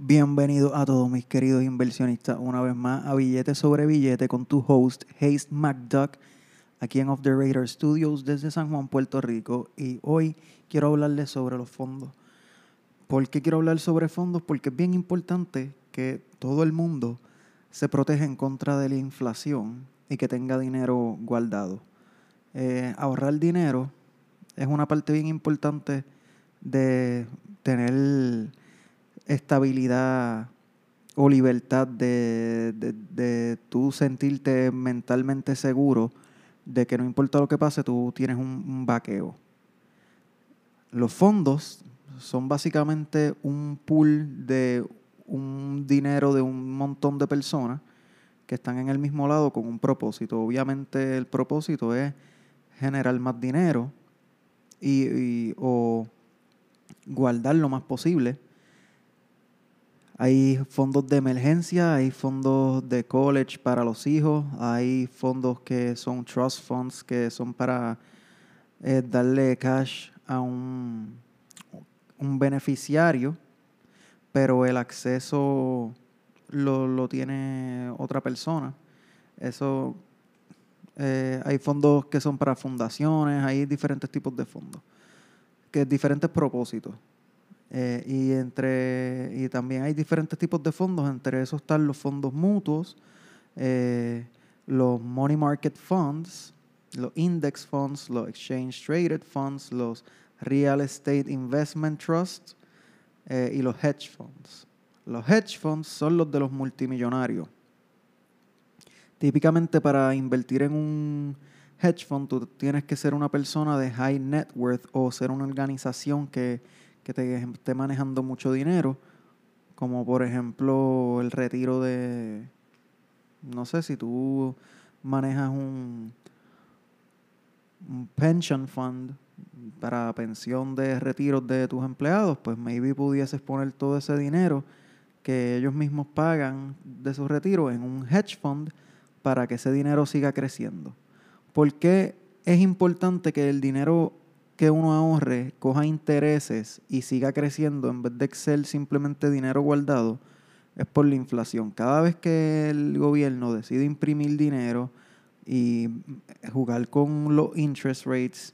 Bienvenidos a todos mis queridos inversionistas una vez más a Billete sobre Billete con tu host Haste McDuck aquí en Off the Radar Studios desde San Juan, Puerto Rico y hoy quiero hablarles sobre los fondos. ¿Por qué quiero hablar sobre fondos? Porque es bien importante que todo el mundo se proteja en contra de la inflación y que tenga dinero guardado. Eh, ahorrar dinero es una parte bien importante de tener estabilidad o libertad de, de, tú sentirte mentalmente seguro de que no importa lo que pase, tú tienes un, un vaqueo. Los fondos son básicamente un pool de un dinero de un montón de personas que están en el mismo lado con un propósito. Obviamente el propósito es generar más dinero y, o guardar lo más posible. Hay fondos de emergencia, hay fondos de college para los hijos, hay fondos que son trust funds, que son para eh, darle cash a un, beneficiario, pero el acceso lo, lo tiene otra persona. Eso eh, hay fondos que son para fundaciones, hay diferentes tipos de fondos, que diferentes propósitos. Eh, y entre y también hay diferentes tipos de fondos, entre esos están los fondos mutuos, eh, los money market funds, los index funds, los exchange traded funds, los real estate investment trusts y los hedge funds. Los hedge funds son los de los multimillonarios Típicamente para invertir en un hedge fund tú tienes que ser una persona de high net worth o ser una organización que, te esté manejando mucho dinero, como por ejemplo el retiro de, no sé, si tú manejas un, pension fund para pensión de retiros de tus empleados, pues maybe pudieses poner todo ese dinero que ellos mismos pagan de sus retiros en un hedge fund para que ese dinero siga creciendo. ¿Por qué es importante que el dinero que uno ahorre coja intereses y siga creciendo en vez de ser simplemente dinero guardado? Es por la inflación. Cada vez que el gobierno decide imprimir dinero y jugar con los interest rates,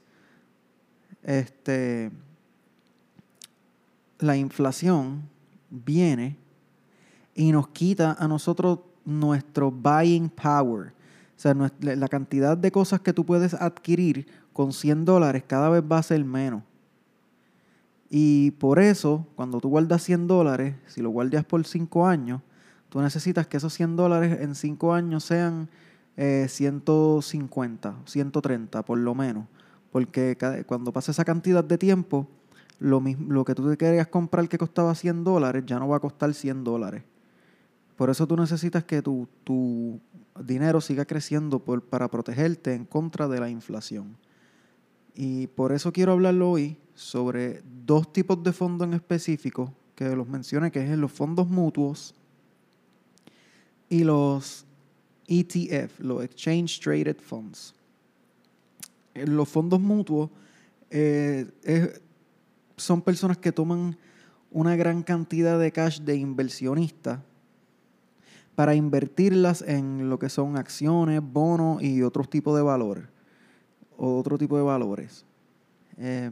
este, la inflación viene y nos quita a nosotros nuestro buying power. O sea, la cantidad de cosas que tú puedes adquirir con 100 dólares cada vez va a ser menos. Y por eso, cuando tú guardas 100 dólares, si lo guardas por 5 años, tú necesitas que esos 100 dólares en 5 años sean 150, eh, 130 por lo menos. Porque cuando pasa esa cantidad de tiempo, lo, mismo, lo que tú te querías comprar que costaba 100 dólares ya no va a costar 100 dólares. Por eso tú necesitas que tu, tu dinero siga creciendo para protegerte en contra de la inflación. Y por eso quiero hablarlo hoy sobre dos tipos de fondos en específico que los mencioné, que es los fondos mutuos y los ETF, los Exchange Traded Funds. Los fondos mutuos eh, son personas que toman una gran cantidad de cash de inversionistas para invertirlas en lo que son acciones, bonos y otros tipos de valores. O otro tipo de valores. Eh,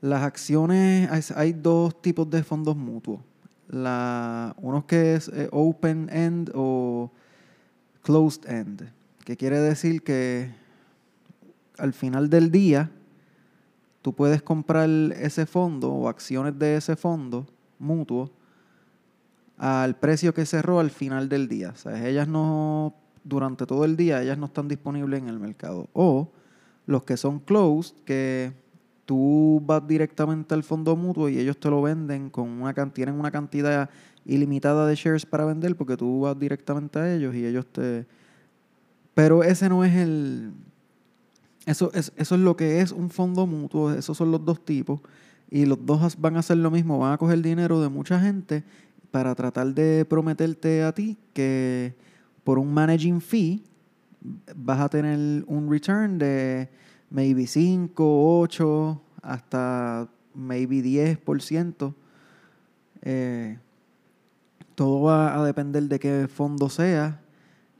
las acciones, hay, dos tipos de fondos mutuos. La, uno que es eh, open end o closed end, que quiere decir que al final del día tú puedes comprar ese fondo o acciones de ese fondo mutuo al precio que cerró al final del día. O sea, ellas no, durante todo el día, ellas no están disponibles en el mercado. O los que son closed, que tú vas directamente al fondo mutuo y ellos te lo venden con una tienen una cantidad ilimitada de shares para vender porque tú vas directamente a ellos y ellos te... Pero ese no es el... Eso es, eso es lo que es un fondo mutuo, esos son los dos tipos y los dos van a hacer lo mismo, van a coger dinero de mucha gente para tratar de prometerte a ti que por un managing fee vas a tener un return de maybe 5, 8, hasta maybe 10%. Eh, todo va a depender de qué fondo sea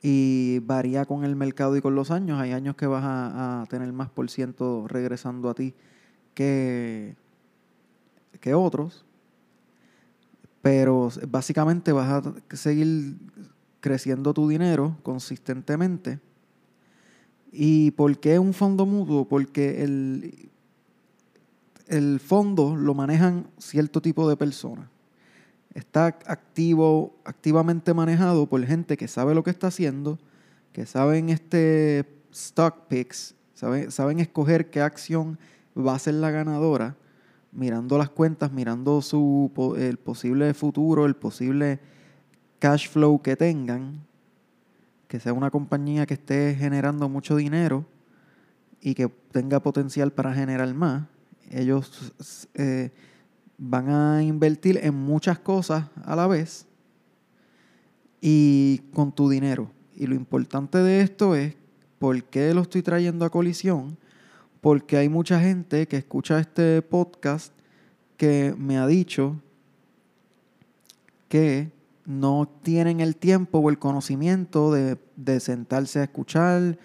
y varía con el mercado y con los años. Hay años que vas a, tener más por ciento regresando a ti que, que otros. Pero básicamente vas a seguir creciendo tu dinero consistentemente. ¿Y por qué un fondo mutuo? Porque el, el fondo lo manejan cierto tipo de personas. Está activo, activamente manejado por gente que sabe lo que está haciendo, que saben este stock picks, saben, saben escoger qué acción va a ser la ganadora, mirando las cuentas, mirando su, el posible futuro, el posible cash flow que tengan, que sea una compañía que esté generando mucho dinero y que tenga potencial para generar más. Ellos eh, van a invertir en muchas cosas a la vez y con tu dinero. Y lo importante de esto es, ¿por qué lo estoy trayendo a colisión? Porque hay mucha gente que escucha este podcast que me ha dicho que no tienen el tiempo o el conocimiento de, sentarse a escuchar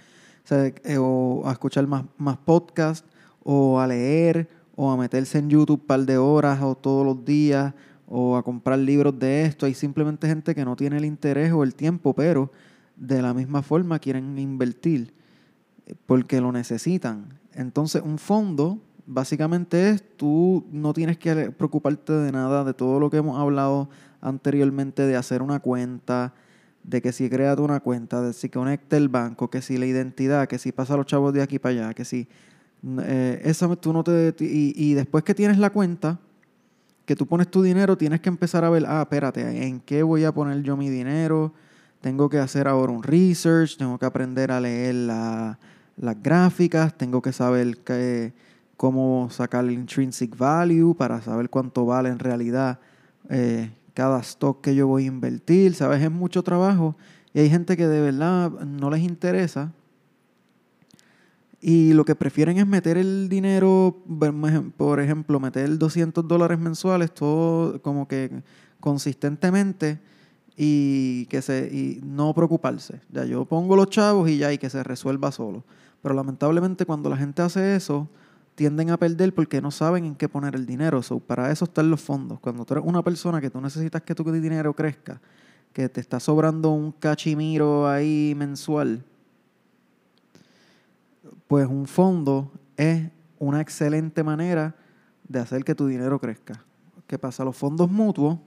eh, o, a escuchar más, más podcasts o a leer o a meterse en YouTube un par de horas o todos los días o a comprar libros de esto. Hay simplemente gente que no tiene el interés o el tiempo, pero de la misma forma quieren invertir eh, porque lo necesitan. Entonces, un fondo básicamente es tú no tienes que preocuparte de nada, de todo lo que hemos hablado anteriormente, de hacer una cuenta, de que si creas una cuenta, de si conecta el banco, que si la identidad, que si pasa los chavos de aquí para allá, que si eh, esa, tú no te, y, después que tienes la cuenta, que tú pones tu dinero, tienes que empezar a ver, ah, espérate, ¿en qué voy a poner yo mi dinero? Tengo que hacer ahora un research, tengo que aprender a leer las gráficas, tengo que saber cómo sacar el intrinsic value para saber cuánto vale en realidad eh, cada stock que yo voy a invertir, ¿sabes? Es mucho trabajo y hay gente que de verdad no les interesa y lo que prefieren es meter el dinero, por ejemplo, meter 200 dólares mensuales, todo como que consistentemente y que se y no preocuparse. Ya yo pongo los chavos y ya y que se resuelva solo. Pero lamentablemente cuando la gente hace eso, tienden a perder porque no saben en qué poner el dinero. So, para eso están los fondos. Cuando tú eres una persona que tú necesitas que tu dinero crezca, que te está sobrando un cachimiro ahí mensual, pues un fondo es una excelente manera de hacer que tu dinero crezca. ¿Qué pasa? Los fondos mutuos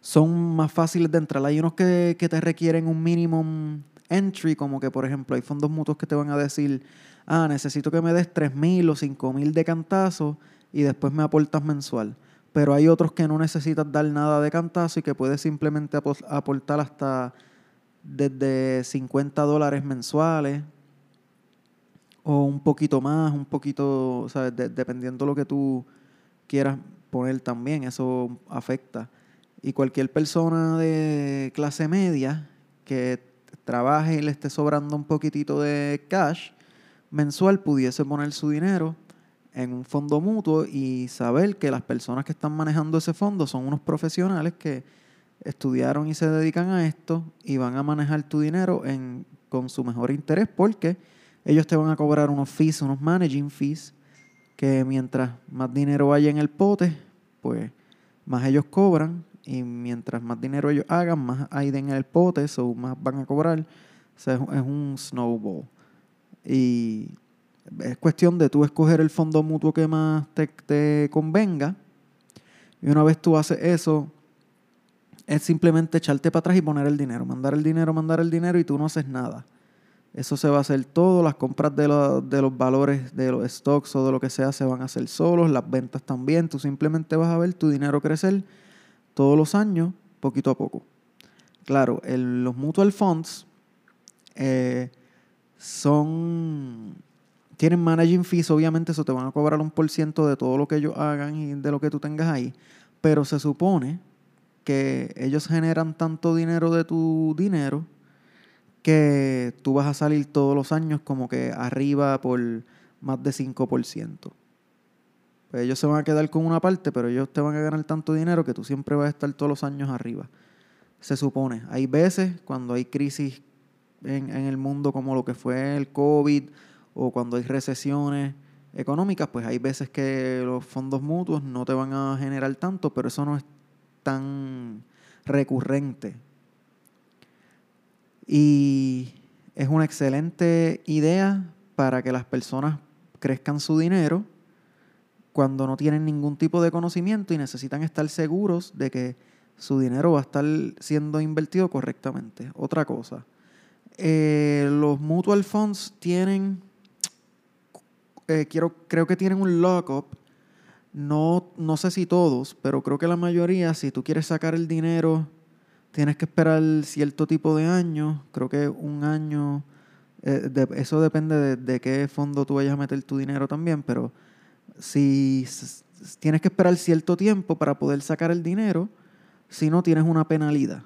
son más fáciles de entrar. Hay unos que, te requieren un minimum entry, como que por ejemplo hay fondos mutuos que te van a decir, ah, necesito que me des 3 mil o 5 mil de cantazo y después me aportas mensual. Pero hay otros que no necesitas dar nada de cantazo y que puedes simplemente aportar hasta desde 50 dólares mensuales o un poquito más, un poquito, ¿sabes? dependiendo de lo que tú quieras poner también, eso afecta. Y cualquier persona de clase media que trabaje y le esté sobrando un poquitito de cash mensual pudiese poner su dinero en un fondo mutuo y saber que las personas que están manejando ese fondo son unos profesionales que estudiaron y se dedican a esto y van a manejar tu dinero con su mejor interés porque ellos te van a cobrar unos fees, unos managing fees, que mientras más dinero haya en el pote, pues más ellos cobran y mientras más dinero ellos hagan, más hay en el pote, so más van a cobrar. Es un snowball. Y es cuestión de tú escoger el fondo mutuo que más te, te convenga. Y una vez tú haces eso, es simplemente echarte para atrás y poner el dinero. Mandar el dinero, mandar el dinero y tú no haces nada. Eso se va a hacer todo, las compras de, de, los valores de los stocks o de lo que sea se van a hacer solos, las ventas también. Tú simplemente vas a ver tu dinero crecer todos los años, poquito a poco. Claro, los mutual funds eh, son tienen managing fees, obviamente eso te van a cobrar un por ciento de todo lo que ellos hagan y de lo que tú tengas ahí, pero se supone que ellos generan tanto dinero de tu dinero que tú vas a salir todos los años como que arriba por más de 5%. pues ellos se van a quedar con una parte, pero ellos te van a ganar tanto dinero que tú siempre vas a estar todos los años arriba. Se supone. Hay veces cuando hay crisis en, el mundo como lo que fue el COVID o cuando hay recesiones económicas, pues hay veces que los fondos mutuos no te van a generar tanto, pero eso no es tan recurrente. Y es una excelente idea para que las personas crezcan su dinero cuando no tienen ningún tipo de conocimiento y necesitan estar seguros de que su dinero va a estar siendo invertido correctamente. Otra cosa, eh, los mutual funds tienen, eh, quiero, creo que tienen un lockup, no, no sé si todos, pero creo que la mayoría, si tú quieres sacar el dinero, tienes que esperar cierto tipo de años, creo que un año, eh, eso depende de, qué fondo tú vayas a meter tu dinero también, pero si tienes que esperar cierto tiempo para poder sacar el dinero, si no tienes una penalidad.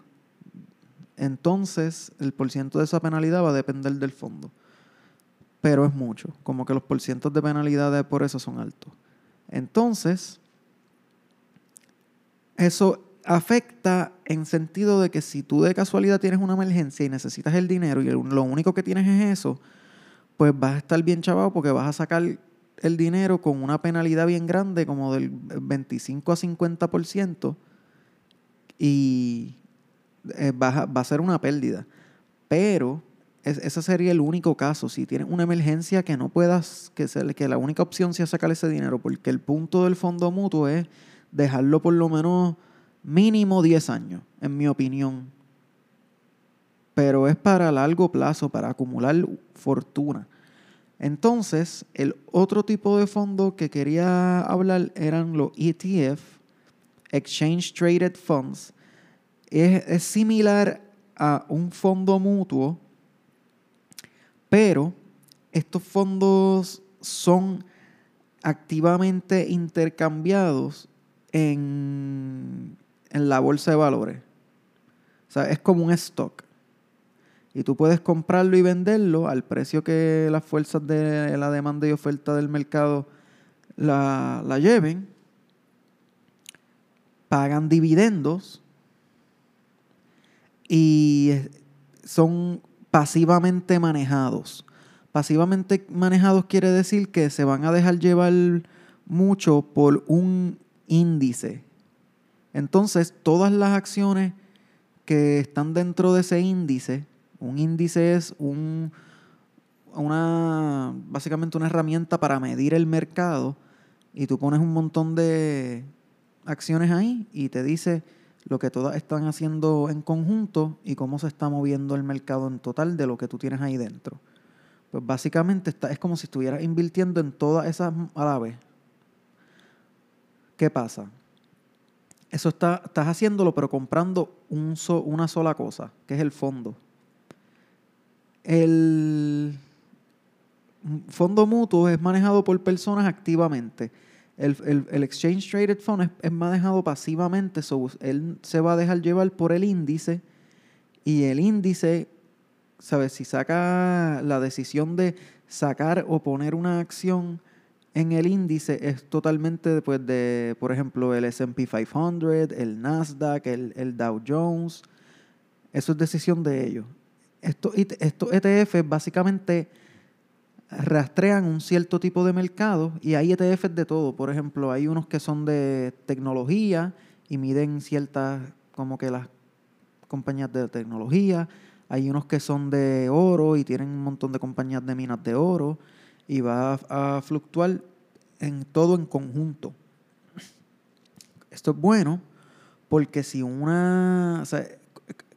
Entonces, el porciento de esa penalidad va a depender del fondo. Pero es mucho, como que los porcientos de penalidad por eso son altos. Entonces, eso afecta en sentido de que si tú de casualidad tienes una emergencia y necesitas el dinero y lo único que tienes es eso, pues vas a estar bien chavado porque vas a sacar el dinero con una penalidad bien grande, como del 25 a 50%, y eh, va, a, ser una pérdida. Pero ese sería el único caso. Si tienes una emergencia que no puedas, que, que la única opción sea sacar ese dinero, porque el punto del fondo mutuo es dejarlo por lo menos mínimo 10 años, en mi opinión. Pero es para largo plazo, para acumular fortuna. Entonces, el otro tipo de fondo que quería hablar eran los ETF, Exchange Traded Funds. Es, similar a un fondo mutuo, pero estos fondos son activamente intercambiados en, en la bolsa de valores. O sea, es como un stock. Y tú puedes comprarlo y venderlo al precio que las fuerzas de la demanda y oferta del mercado la, lleven, pagan dividendos y son pasivamente manejados. Pasivamente manejados quiere decir que se van a dejar llevar mucho por un índice. Entonces, todas las acciones que están dentro de ese índice un índice es un, una, básicamente una herramienta para medir el mercado y tú pones un montón de acciones ahí y te dice lo que todas están haciendo en conjunto y cómo se está moviendo el mercado en total de lo que tú tienes ahí dentro. Pues básicamente está, es como si estuvieras invirtiendo en todas esas a. ¿Qué pasa? Eso está, estás haciéndolo, pero comprando un una sola cosa, que es el fondo. El fondo mutuo es manejado por personas activamente. El, Exchange Traded Fund es, manejado pasivamente, él se va a dejar llevar por el índice y el índice, ¿sabes? Si saca la decisión de sacar o poner una acción en el índice es totalmente después de, por ejemplo, el SP 500, el Nasdaq, el, el Dow Jones. Eso es decisión de ellos. Estos, ETF básicamente rastrean un cierto tipo de mercado y hay ETFs de todo. Por ejemplo, hay unos que son de tecnología y miden ciertas, como que las compañías de tecnología. Hay unos que son de oro y tienen un montón de compañías de minas de oro y va a, fluctuar en todo en conjunto. Esto es bueno porque si una,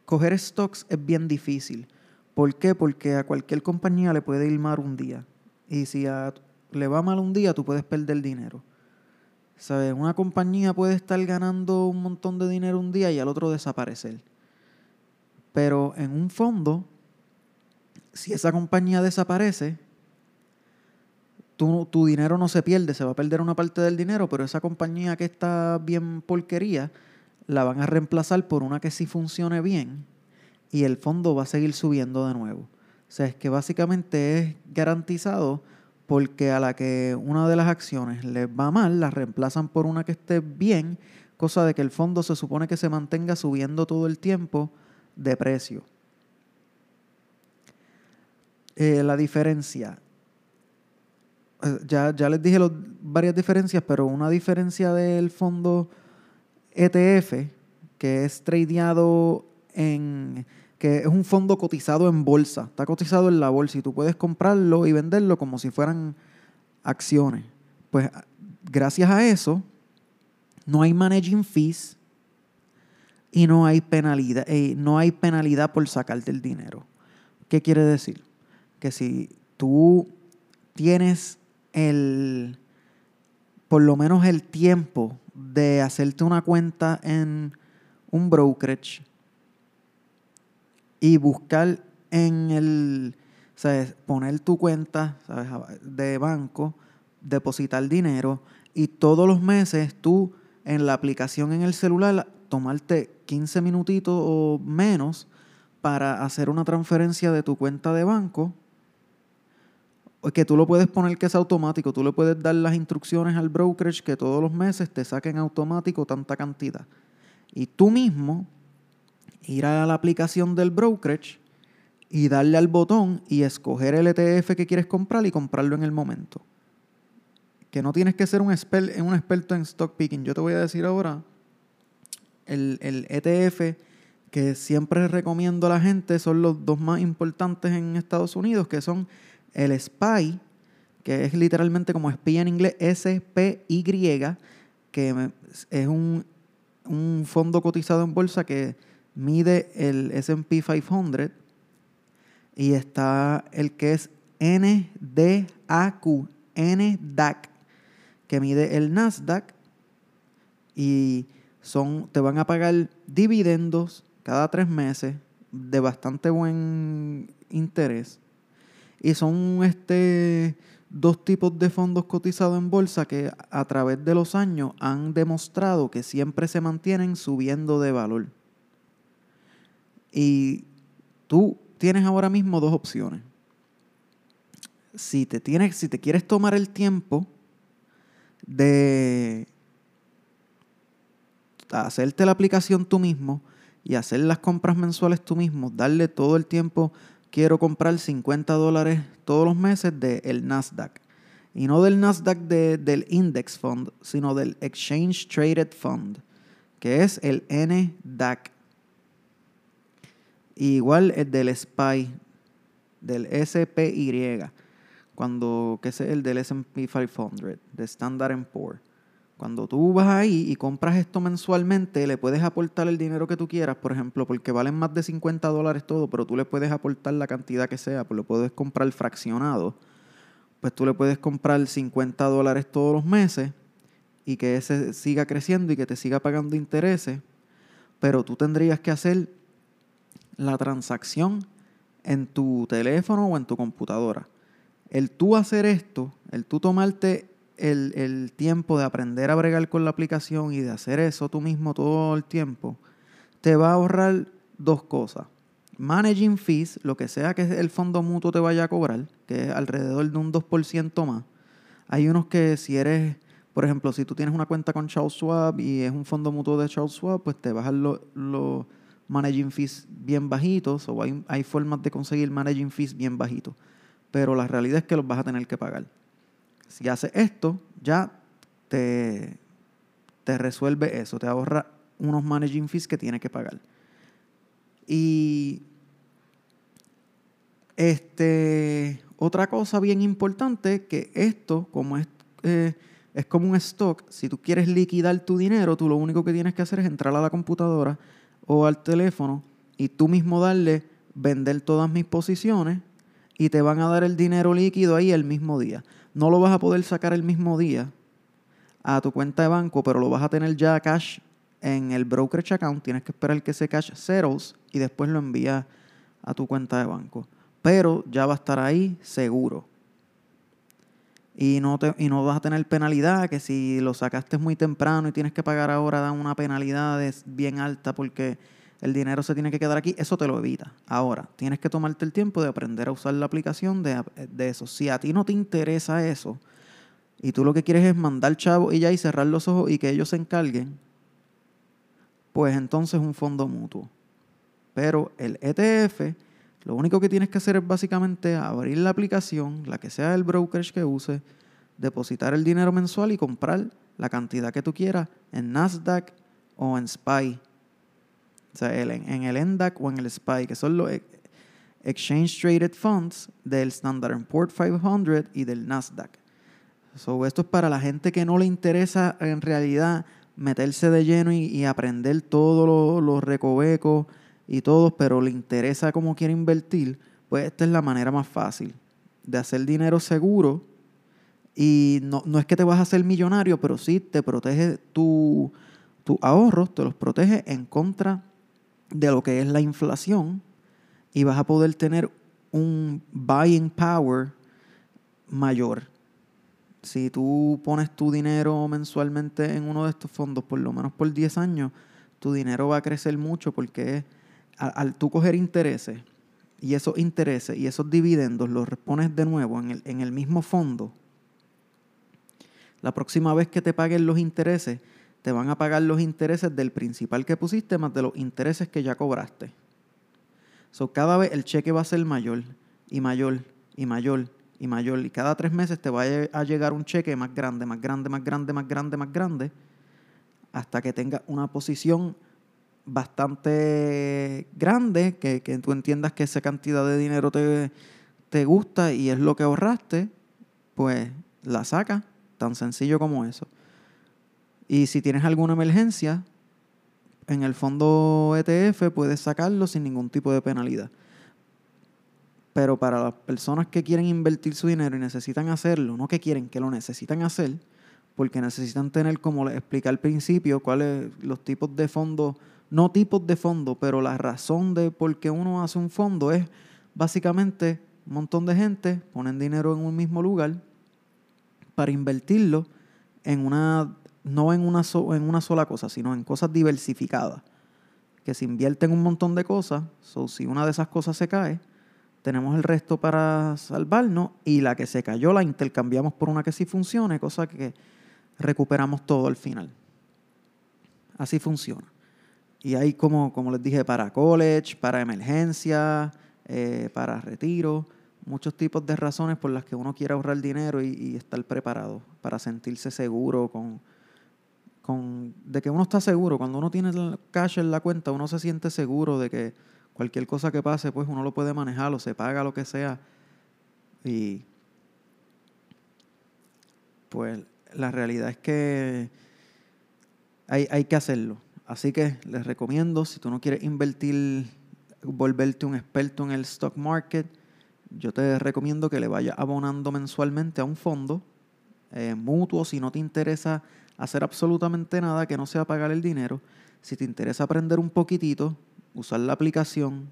coger stocks es bien difícil. ¿Por qué? Porque a cualquier compañía le puede ir mal un día. Y si le va mal un día, tú puedes perder dinero. ¿Sabes? Una compañía puede estar ganando un montón de dinero un día y al otro desaparecer. Pero en un fondo, si esa compañía desaparece, tu dinero no se pierde, se va a perder una parte del dinero, pero esa compañía que está bien porquería, la van a reemplazar por una que sí funcione bien y el fondo va a seguir subiendo de nuevo. O sea, es que básicamente es garantizado porque a la que una de las acciones les va mal, la reemplazan por una que esté bien, cosa de que el fondo se supone que se mantenga subiendo todo el tiempo de precio. Eh, la diferencia. Eh, ya, ya les dije varias diferencias, pero una diferencia del fondo ETF, que es tradeado en que es un fondo cotizado en bolsa, está cotizado en la bolsa y tú puedes comprarlo y venderlo como si fueran acciones. Pues gracias a eso, no hay managing fees y no hay penalidad, eh, no hay penalidad por sacarte el dinero. ¿Qué quiere decir? Que si tú tienes el, por lo menos el tiempo de hacerte una cuenta en un brokerage y buscar en el, ¿sabes? poner tu cuenta de banco, depositar dinero y todos los meses tú en la aplicación en el celular tomarte 15 minutitos o menos para hacer una transferencia de tu cuenta de banco, que tú lo puedes poner que es automático, tú le puedes dar las instrucciones al brokerage que todos los meses te saquen automático tanta cantidad. Y tú mismo ir a la aplicación del brokerage y darle al botón y escoger el ETF que quieres comprar y comprarlo en el momento. Que no tienes que ser un, experto en stock picking. Yo te voy a decir ahora el, ETF que siempre recomiendo a la gente son los dos más importantes en Estados Unidos, que son el SPY, que es literalmente como espía en inglés, S-P-Y, que es un fondo cotizado en bolsa que mide el SP 500 y está el que es NDAQ, NDAC, que mide el Nasdaq y son, te van a pagar dividendos cada tres meses de bastante buen interés. Y son este, dos tipos de fondos cotizados en bolsa que a través de los años han demostrado que siempre se mantienen subiendo de valor. Y tú tienes ahora mismo dos opciones. Si te, tienes, si te quieres tomar el tiempo de hacerte la aplicación tú mismo y hacer las compras mensuales tú mismo, darle todo el tiempo, quiero comprar 50 dólares todos los meses del Nasdaq. Y no del Nasdaq del Index Fund, sino del Exchange Traded Fund, que es el NDAC igual el del SPY, del SPY, cuando, que es el del S&P 500, de Standard Poor's. Cuando tú vas ahí y compras esto mensualmente, le puedes aportar el dinero que tú quieras, por ejemplo, porque valen más de 50 dólares todo, pero tú le puedes aportar la cantidad que sea, pues lo puedes comprar fraccionado. Pues tú le puedes comprar 50 dólares todos los meses y que ese siga creciendo y que te siga pagando intereses, pero tú tendrías que hacer la transacción en tu teléfono o en tu computadora. El tú hacer esto, el tú tomarte el, tiempo de aprender a bregar con la aplicación y de hacer eso tú mismo todo el tiempo, te va a ahorrar dos cosas. Managing fees, lo que sea que el fondo mutuo te vaya a cobrar, que es alrededor de un 2% más. Hay unos que si eres, por ejemplo, si tú tienes una cuenta con Charles y es un fondo mutuo de Charles pues te bajan los... Lo, managing fees bien bajitos o hay, hay formas de conseguir managing fees bien bajitos. Pero la realidad es que los vas a tener que pagar. Si haces esto, ya te, te resuelve eso, te ahorra unos managing fees que tienes que pagar. Y este, otra cosa bien importante, que esto, como es, eh, es como un stock, si tú quieres liquidar tu dinero, tú lo único que tienes que hacer es entrar a la computadora, o al teléfono y tú mismo darle vender todas mis posiciones y te van a dar el dinero líquido ahí el mismo día. No lo vas a poder sacar el mismo día a tu cuenta de banco, pero lo vas a tener ya cash en el brokerage account. Tienes que esperar que ese cash settles y después lo envías a tu cuenta de banco. Pero ya va a estar ahí seguro. Y no, te, y no vas a tener penalidad, que si lo sacaste muy temprano y tienes que pagar ahora, dan una penalidad bien alta porque el dinero se tiene que quedar aquí, eso te lo evita. Ahora, tienes que tomarte el tiempo de aprender a usar la aplicación de, de eso. Si a ti no te interesa eso y tú lo que quieres es mandar chavo y ya y cerrar los ojos y que ellos se encarguen, pues entonces un fondo mutuo. Pero el ETF, lo único que tienes que hacer es básicamente abrir la aplicación, la que sea el brokerage que use, depositar el dinero mensual y comprar la cantidad que tú quieras en Nasdaq o en SPY. O sea, en el NDAC o en el SPY, que son los Exchange Traded Funds del Standard Poor's 500 y del Nasdaq. Esto es para la gente que no le interesa en realidad meterse de lleno y, aprender todos los, recovecos y todo, pero le interesa cómo quiere invertir, pues esta es la manera más fácil de hacer dinero seguro. Y no, no es que te vas a hacer millonario, pero sí te protege tus tu ahorros, te los protege en contra de lo que es la inflación y vas a poder tener un buying power mayor si tú pones tu dinero mensualmente en uno de estos fondos, por lo menos por 10 años, tu dinero va a crecer mucho porque al, tú coger intereses y esos intereses y esos dividendos los pones de nuevo en el, en el mismo fondo, la próxima vez que te paguen los intereses, te van a pagar los intereses del principal que pusiste más de los intereses que ya cobraste. So, cada vez el cheque va a ser mayor y mayor y mayor y mayor. Y cada tres meses te va a llegar un cheque más grande, más grande, más grande, más grande, más grande, hasta que tenga una posición bastante grande, que, tú entiendas que esa cantidad de dinero te, te gusta y es lo que ahorraste, pues la sacas, tan sencillo como eso. Y si tienes alguna emergencia, en el fondo ETF puedes sacarlo sin ningún tipo de penalidad. Pero para las personas que quieren invertir su dinero y necesitan hacerlo, no que quieren, que lo necesitan hacer, porque necesitan tener, como les expliqué al principio, cuáles los tipos de fondos, no tipos de fondos, pero la razón de por qué uno hace un fondo es básicamente un montón de gente ponen dinero en un mismo lugar para invertirlo en una, no en una, en una sola cosa, sino en cosas diversificadas, que se invierten un montón de cosas, so, si una de esas cosas se cae, tenemos el resto para salvarnos y la que se cayó la intercambiamos por una que sí funcione, cosa que recuperamos todo al final. Así funciona. Y hay como, como les dije, para college, para emergencia, eh, para retiro, muchos tipos de razones por las que uno quiere ahorrar dinero y, estar preparado para sentirse seguro con, con, de que uno está seguro. Cuando uno tiene el cash en la cuenta, uno se siente seguro de que cualquier cosa que pase, pues uno lo puede manejar o se paga lo que sea. Y pues la realidad es que hay, hay que hacerlo. Así que les recomiendo, si tú no quieres invertir, volverte un experto en el stock market, yo te recomiendo que le vayas abonando mensualmente a un fondo eh, mutuo si no te interesa hacer absolutamente nada que no sea pagar el dinero. Si te interesa aprender un poquitito, usar la aplicación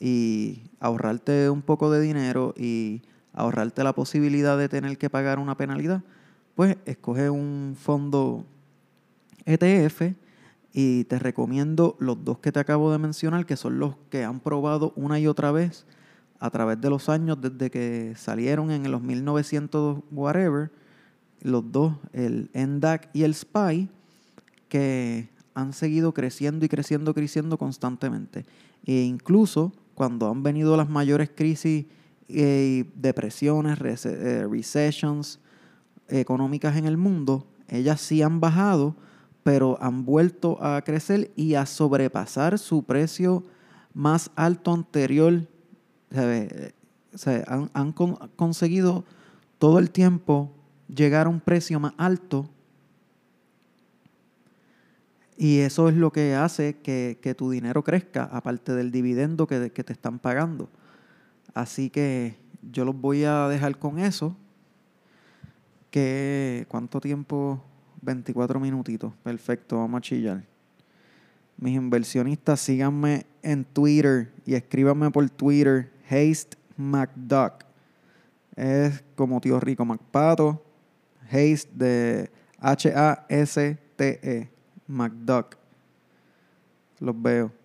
y ahorrarte un poco de dinero y ahorrarte la posibilidad de tener que pagar una penalidad, pues escoge un fondo ETF y te recomiendo los dos que te acabo de mencionar, que son los que han probado una y otra vez a través de los años desde que salieron en los 1900 whatever, los dos, el NDAC y el SPY, que han seguido creciendo y creciendo, creciendo constantemente. E incluso cuando han venido las mayores crisis y depresiones, eh, recessions económicas en el mundo, ellas sí han bajado, pero han vuelto a crecer y a sobrepasar su precio más alto anterior. han, han conseguido todo el tiempo llegar a un precio más alto y eso es lo que hace que, tu dinero crezca, aparte del dividendo que, te están pagando. Así que yo los voy a dejar con eso. Que, ¿Cuánto tiempo? 24 minutitos. Perfecto, vamos a chillar. Mis inversionistas, síganme en Twitter y escríbanme por Twitter, Haste McDuck. Es como tío rico McPato. Haste de H-A-S-T-E. McDuck. Los veo.